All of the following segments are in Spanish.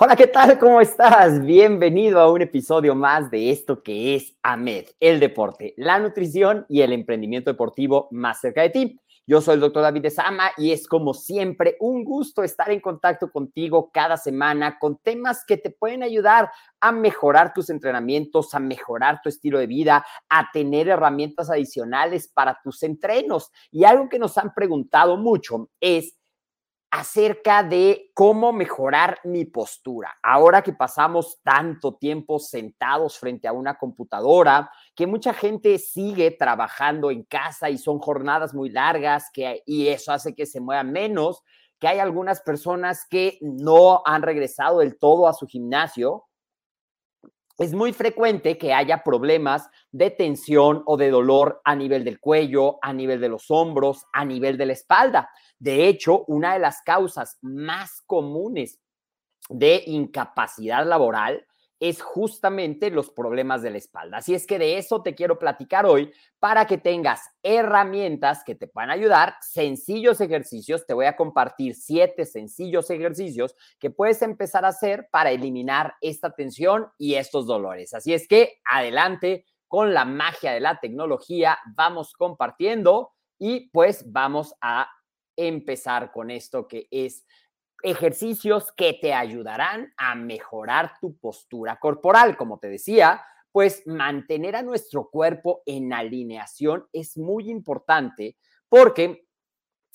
Hola, ¿qué tal? ¿Cómo estás? Bienvenido a un episodio más de esto que es AMED, el deporte, la nutrición y el emprendimiento deportivo más cerca de ti. Yo soy el doctor David de Sama y es como siempre un gusto estar en contacto contigo cada semana con temas que te pueden ayudar a mejorar tus entrenamientos, a mejorar tu estilo de vida, a tener herramientas adicionales para tus entrenos. Y algo que nos han preguntado mucho es acerca de cómo mejorar mi postura. Ahora que pasamos tanto tiempo sentados frente a una computadora, que mucha gente sigue trabajando en casa y son jornadas muy largas que, y eso hace que se muevan menos, que hay algunas personas que no han regresado del todo a su gimnasio, es muy frecuente que haya problemas de tensión o de dolor a nivel del cuello, a nivel de los hombros, a nivel de la espalda. De hecho, una de las causas más comunes de incapacidad laboral es justamente los problemas de la espalda. Así es que de eso te quiero platicar hoy para que tengas herramientas que te puedan ayudar, sencillos ejercicios. Te voy a compartir siete sencillos ejercicios que puedes empezar a hacer para eliminar esta tensión y estos dolores. Así es que adelante con la magia de la tecnología, vamos compartiendo y pues vamos a empezar con esto que es ejercicios que te ayudarán a mejorar tu postura corporal. Como te decía, pues mantener a nuestro cuerpo en alineación es muy importante porque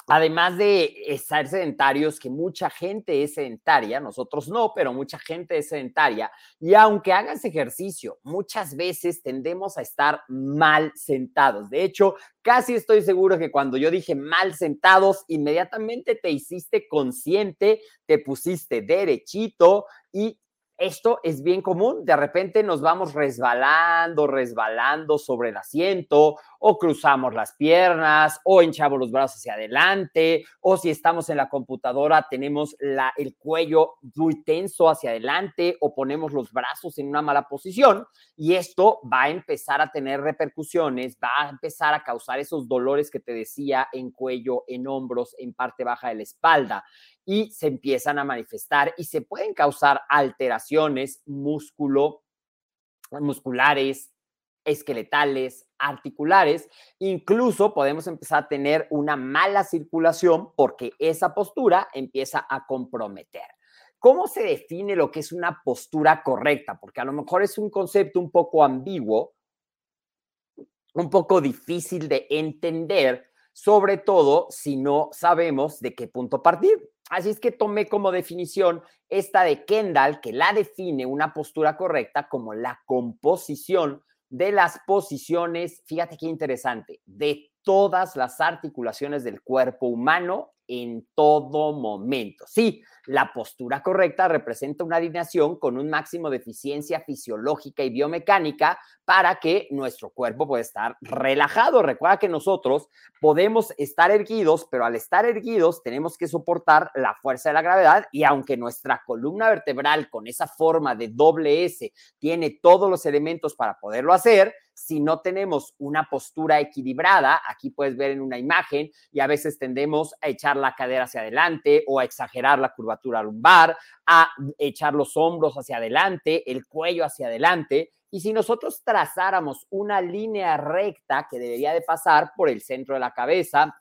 además de estar sedentarios, que mucha gente es sedentaria, nosotros no, pero mucha gente es sedentaria, y aunque hagas ejercicio, muchas veces tendemos a estar mal sentados. De hecho, casi estoy seguro que cuando yo dije mal sentados, inmediatamente te hiciste consciente, te pusiste derechito y esto es bien común. De repente nos vamos resbalando, resbalando sobre el asiento, o cruzamos las piernas, o hinchamos los brazos hacia adelante, o si estamos en la computadora, tenemos la, el cuello muy tenso hacia adelante, o ponemos los brazos en una mala posición. Y esto va a empezar a tener repercusiones, va a empezar a causar esos dolores que te decía en cuello, en hombros, en parte baja de la espalda y se empiezan a manifestar y se pueden causar alteraciones músculo, musculares, esqueletales, articulares, incluso podemos empezar a tener una mala circulación porque esa postura empieza a comprometer. ¿Cómo se define lo que es una postura correcta? Porque a lo mejor es un concepto un poco ambiguo, un poco difícil de entender, sobre todo si no sabemos de qué punto partir. Así es que tomé como definición esta de Kendall, que la define una postura correcta como la composición de las posiciones, fíjate qué interesante, de todas las articulaciones del cuerpo humano en todo momento. Sí, la postura correcta representa una alineación con un máximo de eficiencia fisiológica y biomecánica para que nuestro cuerpo pueda estar relajado. Recuerda que nosotros podemos estar erguidos, pero al estar erguidos tenemos que soportar la fuerza de la gravedad y aunque nuestra columna vertebral con esa forma de doble S tiene todos los elementos para poderlo hacer, si no tenemos una postura equilibrada, aquí puedes ver en una imagen, y a veces tendemos a echar la cadera hacia adelante o a exagerar la curvatura lumbar, a echar los hombros hacia adelante, el cuello hacia adelante. Y si nosotros trazáramos una línea recta que debería de pasar por el centro de la cabeza,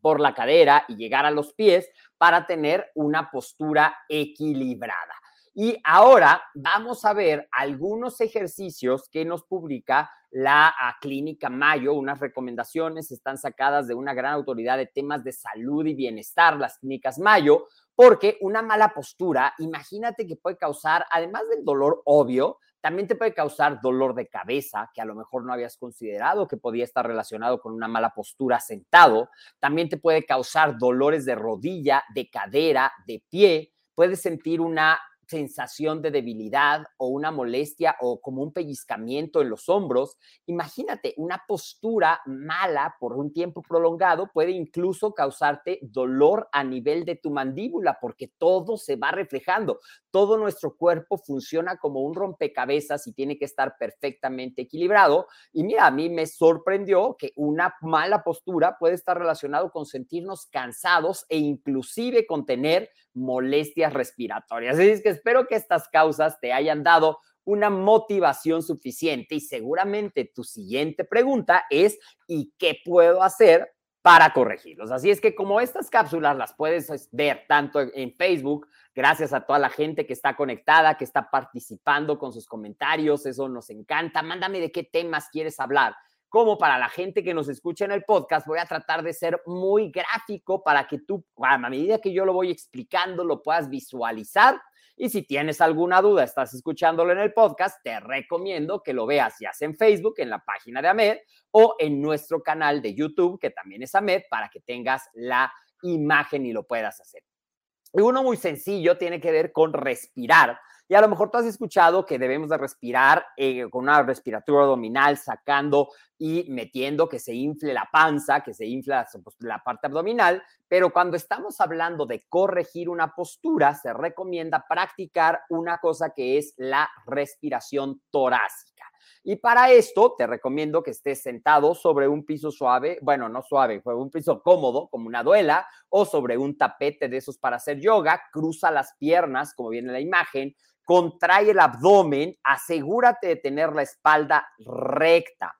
por la cadera y llegar a los pies para tener una postura equilibrada. Y ahora vamos a ver algunos ejercicios que nos publica la ah, Clínica Mayo, unas recomendaciones están sacadas de una gran autoridad de temas de salud y bienestar, las clínicas Mayo, porque una mala postura, imagínate que puede causar, además del dolor obvio, también te puede causar dolor de cabeza, que a lo mejor no habías considerado que podía estar relacionado con una mala postura sentado. También te puede causar dolores de rodilla, de cadera, de pie. Puedes sentir una sensación de debilidad o una molestia o como un pellizcamiento en los hombros. Imagínate, una postura mala por un tiempo prolongado puede incluso causarte dolor a nivel de tu mandíbula porque todo se va reflejando. Todo nuestro cuerpo funciona como un rompecabezas y tiene que estar perfectamente equilibrado. Y mira, a mí me sorprendió que una mala postura puede estar relacionado con sentirnos cansados e inclusive con tener molestias respiratorias. Es que espero que estas causas te hayan dado una motivación suficiente y seguramente tu siguiente pregunta es ¿y qué puedo hacer para corregirlos? Así es que como estas cápsulas las puedes ver tanto en Facebook, gracias a toda la gente que está conectada, que está participando con sus comentarios, eso nos encanta. Mándame de qué temas quieres hablar como para la gente que nos escucha en el podcast, voy a tratar de ser muy gráfico para que tú, a medida que yo lo voy explicando, lo puedas visualizar. Y si tienes alguna duda, estás escuchándolo en el podcast, te recomiendo que lo veas ya sea en Facebook, en la página de AMED o en nuestro canal de YouTube, que también es AMED, para que tengas la imagen y lo puedas hacer. Y uno muy sencillo tiene que ver con respirar. Y a lo mejor tú has escuchado que debemos de respirar eh, con una respiratura abdominal, sacando y metiendo que se infle la panza, que se infla pues, la parte abdominal, pero cuando estamos hablando de corregir una postura, se recomienda practicar una cosa que es la respiración torácica. Y para esto te recomiendo que estés sentado sobre un piso suave, bueno, no suave, un piso cómodo, como una duela, o sobre un tapete de esos para hacer yoga, cruza las piernas, como viene la imagen, contrae el abdomen, asegúrate de tener la espalda recta.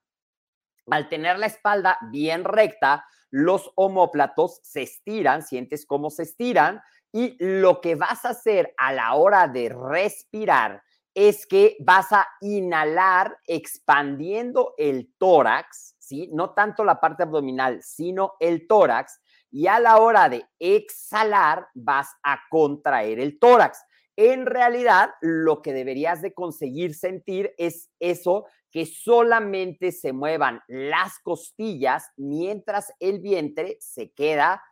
Al tener la espalda bien recta, los homóplatos se estiran, sientes cómo se estiran, y lo que vas a hacer a la hora de respirar es que vas a inhalar expandiendo el tórax, ¿sí? No tanto la parte abdominal, sino el tórax, y a la hora de exhalar vas a contraer el tórax. En realidad, lo que deberías de conseguir sentir es eso, que solamente se muevan las costillas mientras el vientre se queda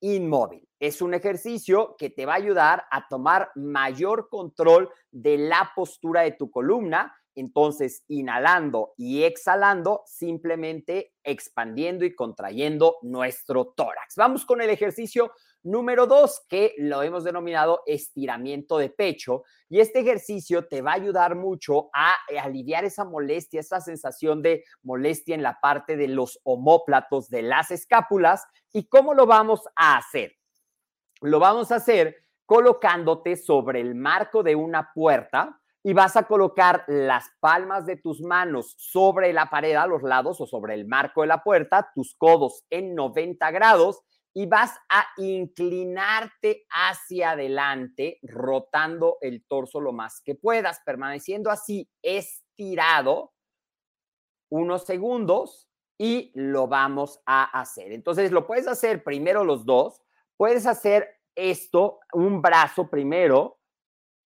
inmóvil. Es un ejercicio que te va a ayudar a tomar mayor control de la postura de tu columna. Entonces, inhalando y exhalando, simplemente expandiendo y contrayendo nuestro tórax. Vamos con el ejercicio Número dos, que lo hemos denominado estiramiento de pecho. Y este ejercicio te va a ayudar mucho a eh, aliviar esa molestia, esa sensación de molestia en la parte de los homóplatos de las escápulas. ¿Y cómo lo vamos a hacer? Lo vamos a hacer colocándote sobre el marco de una puerta y vas a colocar las palmas de tus manos sobre la pared a los lados o sobre el marco de la puerta, tus codos en 90 grados y vas a inclinarte hacia adelante, rotando el torso lo más que puedas, permaneciendo así estirado unos segundos y lo vamos a hacer. Entonces, lo puedes hacer primero los dos, puedes hacer esto, un brazo primero,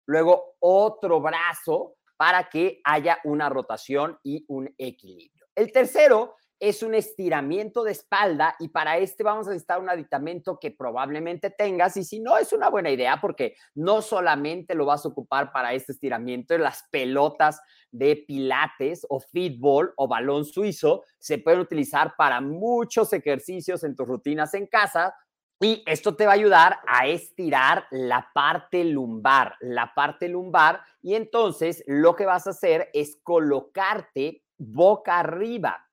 luego otro brazo para que haya una rotación y un equilibrio. El tercero es un estiramiento de espalda y para este vamos a necesitar un aditamento que probablemente tengas. Y si no es una buena idea porque no solamente lo vas a ocupar para este estiramiento, las pelotas de pilates o fútbol o balón suizo se pueden utilizar para muchos ejercicios en tus rutinas en casa y esto te va a ayudar a estirar la parte lumbar, la parte lumbar. Y entonces lo que vas a hacer es colocarte boca arriba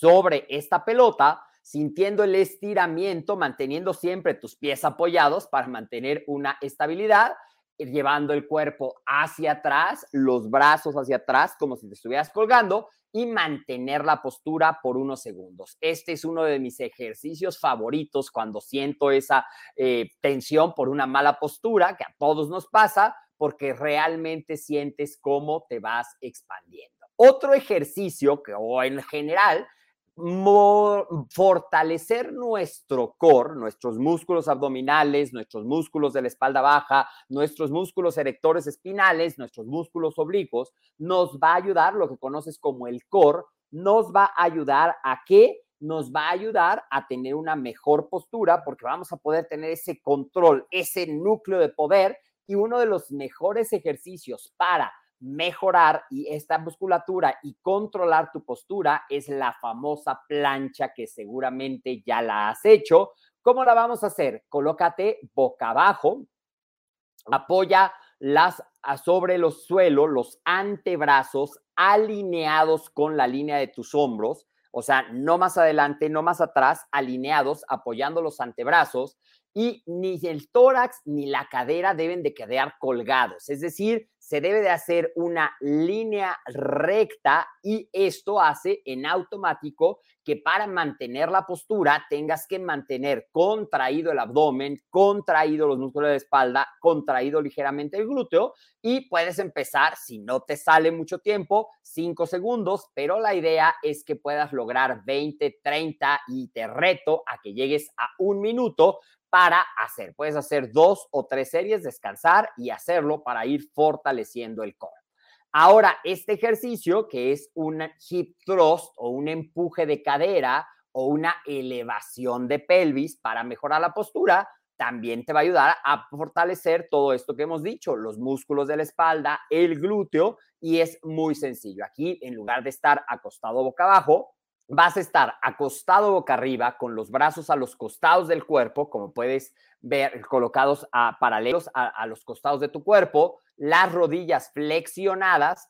sobre esta pelota, sintiendo el estiramiento, manteniendo siempre tus pies apoyados para mantener una estabilidad, llevando el cuerpo hacia atrás, los brazos hacia atrás, como si te estuvieras colgando, y mantener la postura por unos segundos. Este es uno de mis ejercicios favoritos cuando siento esa eh, tensión por una mala postura, que a todos nos pasa, porque realmente sientes cómo te vas expandiendo. Otro ejercicio que, o en general, fortalecer nuestro core, nuestros músculos abdominales, nuestros músculos de la espalda baja, nuestros músculos erectores espinales, nuestros músculos oblicuos, nos va a ayudar, lo que conoces como el core, nos va a ayudar a qué? Nos va a ayudar a tener una mejor postura porque vamos a poder tener ese control, ese núcleo de poder y uno de los mejores ejercicios para mejorar y esta musculatura y controlar tu postura es la famosa plancha que seguramente ya la has hecho. ¿Cómo la vamos a hacer? Colócate boca abajo, apoya las sobre los suelos, los antebrazos alineados con la línea de tus hombros, o sea, no más adelante, no más atrás, alineados, apoyando los antebrazos y ni el tórax ni la cadera deben de quedar colgados, es decir, se debe de hacer una línea recta y esto hace en automático que para mantener la postura tengas que mantener contraído el abdomen, contraído los músculos de la espalda, contraído ligeramente el glúteo y puedes empezar, si no te sale mucho tiempo, 5 segundos, pero la idea es que puedas lograr 20, 30 y te reto a que llegues a un minuto para hacer. Puedes hacer dos o tres series, descansar y hacerlo para ir fortaleciendo el core. Ahora, este ejercicio que es un hip thrust o un empuje de cadera o una elevación de pelvis para mejorar la postura, también te va a ayudar a fortalecer todo esto que hemos dicho, los músculos de la espalda, el glúteo, y es muy sencillo. Aquí, en lugar de estar acostado boca abajo, vas a estar acostado boca arriba con los brazos a los costados del cuerpo, como puedes ver, colocados a, paralelos a, los costados de tu cuerpo, las rodillas flexionadas.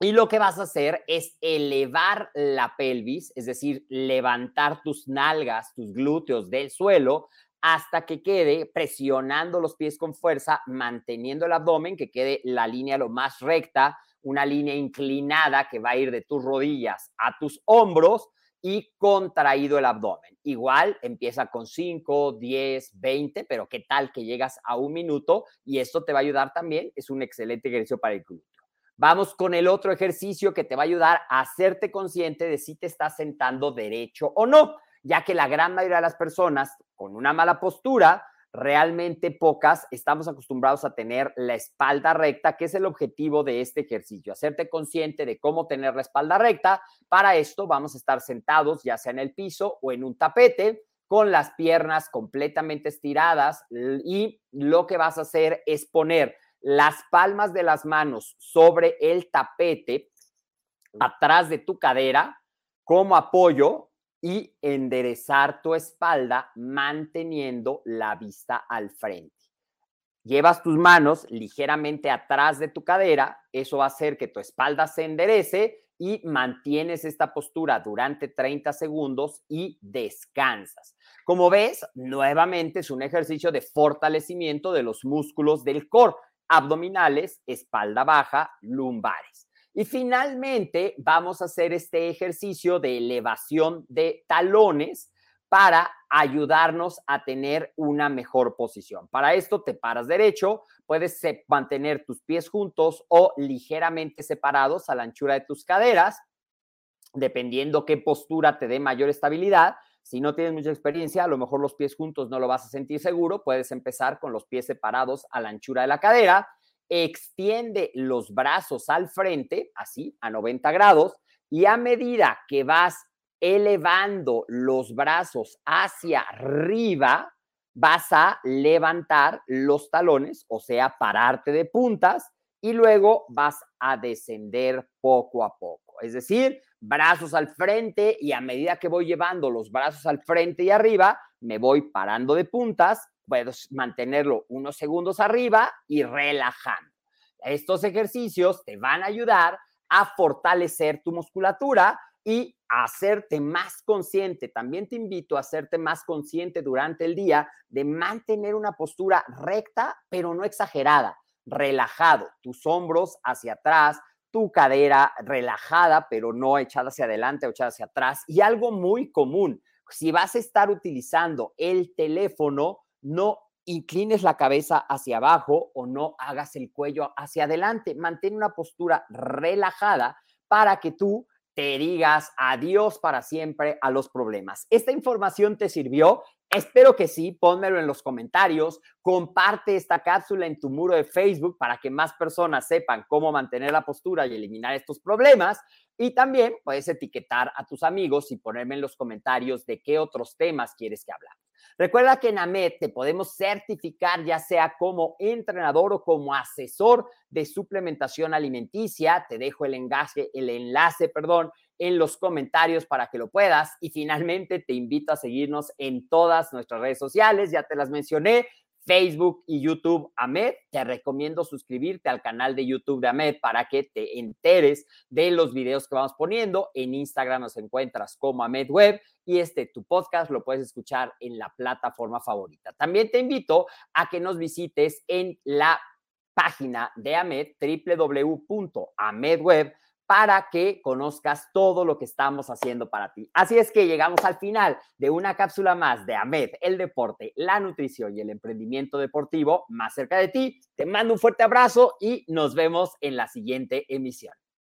Y lo que vas a hacer es elevar la pelvis, es decir, levantar tus nalgas, tus glúteos del suelo hasta que quede presionando los pies con fuerza, manteniendo el abdomen, que quede la línea lo más recta una línea inclinada que va a ir de tus rodillas a tus hombros y contraído el abdomen. Igual empieza con 5, 10, 20, pero qué tal que llegas a un minuto y esto te va a ayudar también. Es un excelente ejercicio para el glúteo. Vamos con el otro ejercicio que te va a ayudar a hacerte consciente de si te estás sentando derecho o no, ya que la gran mayoría de las personas con una mala postura realmente pocas estamos acostumbrados a tener la espalda recta, que es el objetivo de este ejercicio, hacerte consciente de cómo tener la espalda recta. Para esto vamos a estar sentados ya sea en el piso o en un tapete con las piernas completamente estiradas y lo que vas a hacer es poner las palmas de las manos sobre el tapete atrás de tu cadera como apoyo y enderezar tu espalda manteniendo la vista al frente. Llevas tus manos ligeramente atrás de tu cadera, eso va a hacer que tu espalda se enderece y mantienes esta postura durante 30 segundos y descansas. Como ves, nuevamente es un ejercicio de fortalecimiento de los músculos del core, abdominales, espalda baja, lumbares. Y finalmente vamos a hacer este ejercicio de elevación de talones para ayudarnos a tener una mejor posición. Para esto te paras derecho, puedes mantener tus pies juntos o ligeramente separados a la anchura de tus caderas, dependiendo qué postura te dé mayor estabilidad. Si no tienes mucha experiencia, a lo mejor los pies juntos no lo vas a sentir seguro, puedes empezar con los pies separados a la anchura de la cadera extiende los brazos al frente, así, a 90 grados, y a medida que vas elevando los brazos hacia arriba, vas a levantar los talones, o sea, pararte de puntas y luego vas a descender poco a poco. Es decir, brazos al frente y a medida que voy llevando los brazos al frente y arriba, me voy parando de puntas, puedo mantenerlo unos segundos arriba y relajando. Estos ejercicios te van a ayudar a fortalecer tu musculatura y a hacerte más consciente. También te invito a hacerte más consciente durante el día de mantener una postura recta, pero no exagerada, relajado, tus hombros hacia atrás, tu cadera relajada, pero no echada hacia adelante o echada hacia atrás. Y algo muy común, si vas a estar utilizando el teléfono, no inclines la cabeza hacia abajo o no hagas el cuello hacia adelante. Mantén una postura relajada para que tú te digas adiós para siempre a los problemas. ¿Esta información te sirvió? Espero que sí, pónmelo en los comentarios, comparte esta cápsula en tu muro de Facebook para que más personas sepan cómo mantener la postura y eliminar estos problemas. Y también puedes etiquetar a tus amigos y ponerme en los comentarios de qué otros temas quieres que hablamos. Recuerda que en AMED te podemos certificar ya sea como entrenador o como asesor de suplementación alimenticia. Te dejo el enlace, el enlace, perdón, en los comentarios para que lo puedas. Y finalmente te invito a seguirnos en todas nuestras redes sociales, ya te las mencioné, Facebook y YouTube AMED. Te recomiendo suscribirte al canal de YouTube de AMED para que te enteres de los videos que vamos poniendo. En Instagram nos encuentras como AMED Web y este tu podcast lo puedes escuchar en la plataforma favorita. También te invito a que nos visites en la página de AMED, www.amedweb para que conozcas todo lo que estamos haciendo para ti. Así es que llegamos al final de una cápsula más de AMED, el deporte, la nutrición y el emprendimiento deportivo más cerca de ti. Te mando un fuerte abrazo y nos vemos en la siguiente emisión.